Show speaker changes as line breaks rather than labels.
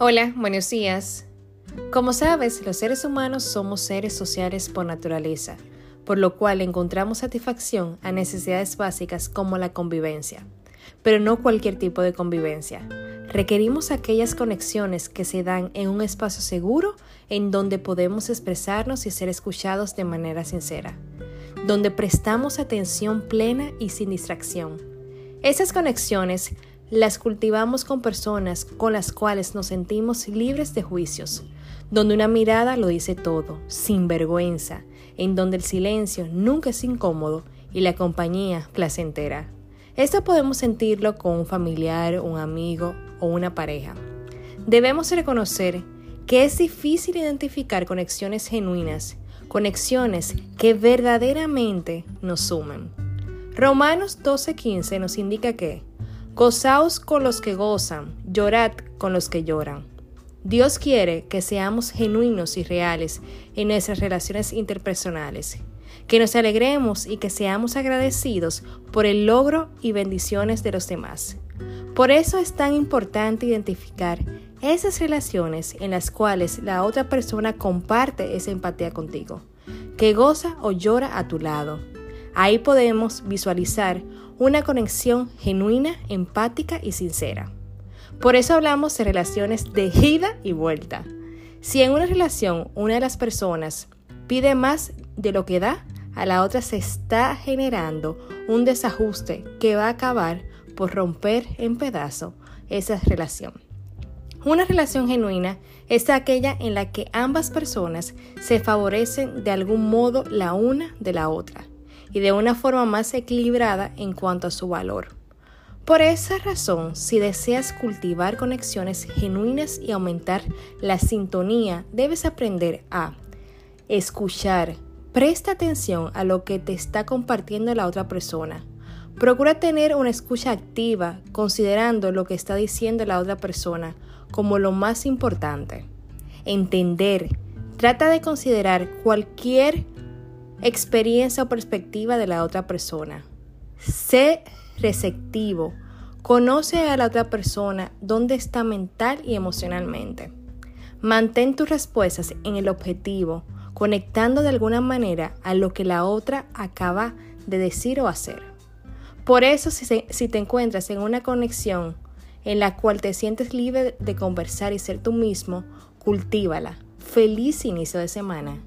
Hola, buenos días. Como sabes, los seres humanos somos seres sociales por naturaleza, por lo cual encontramos satisfacción a necesidades básicas como la convivencia. Pero no cualquier tipo de convivencia. Requerimos aquellas conexiones que se dan en un espacio seguro en donde podemos expresarnos y ser escuchados de manera sincera, donde prestamos atención plena y sin distracción. Esas conexiones las cultivamos con personas con las cuales nos sentimos libres de juicios, donde una mirada lo dice todo, sin vergüenza, en donde el silencio nunca es incómodo y la compañía placentera. Esto podemos sentirlo con un familiar, un amigo o una pareja. Debemos reconocer que es difícil identificar conexiones genuinas, conexiones que verdaderamente nos sumen. Romanos 12:15 nos indica que Gozaos con los que gozan, llorad con los que lloran. Dios quiere que seamos genuinos y reales en nuestras relaciones interpersonales, que nos alegremos y que seamos agradecidos por el logro y bendiciones de los demás. Por eso es tan importante identificar esas relaciones en las cuales la otra persona comparte esa empatía contigo, que goza o llora a tu lado. Ahí podemos visualizar una conexión genuina, empática y sincera. Por eso hablamos de relaciones de ida y vuelta. Si en una relación una de las personas pide más de lo que da, a la otra se está generando un desajuste que va a acabar por romper en pedazo esa relación. Una relación genuina es aquella en la que ambas personas se favorecen de algún modo la una de la otra y de una forma más equilibrada en cuanto a su valor. Por esa razón, si deseas cultivar conexiones genuinas y aumentar la sintonía, debes aprender a escuchar. Presta atención a lo que te está compartiendo la otra persona. Procura tener una escucha activa, considerando lo que está diciendo la otra persona como lo más importante. Entender. Trata de considerar cualquier experiencia o perspectiva de la otra persona. Sé receptivo. Conoce a la otra persona dónde está mental y emocionalmente. Mantén tus respuestas en el objetivo, conectando de alguna manera a lo que la otra acaba de decir o hacer. Por eso, si, te encuentras en una conexión en la cual te sientes libre de conversar y ser tú mismo, cultívala. Feliz inicio de semana.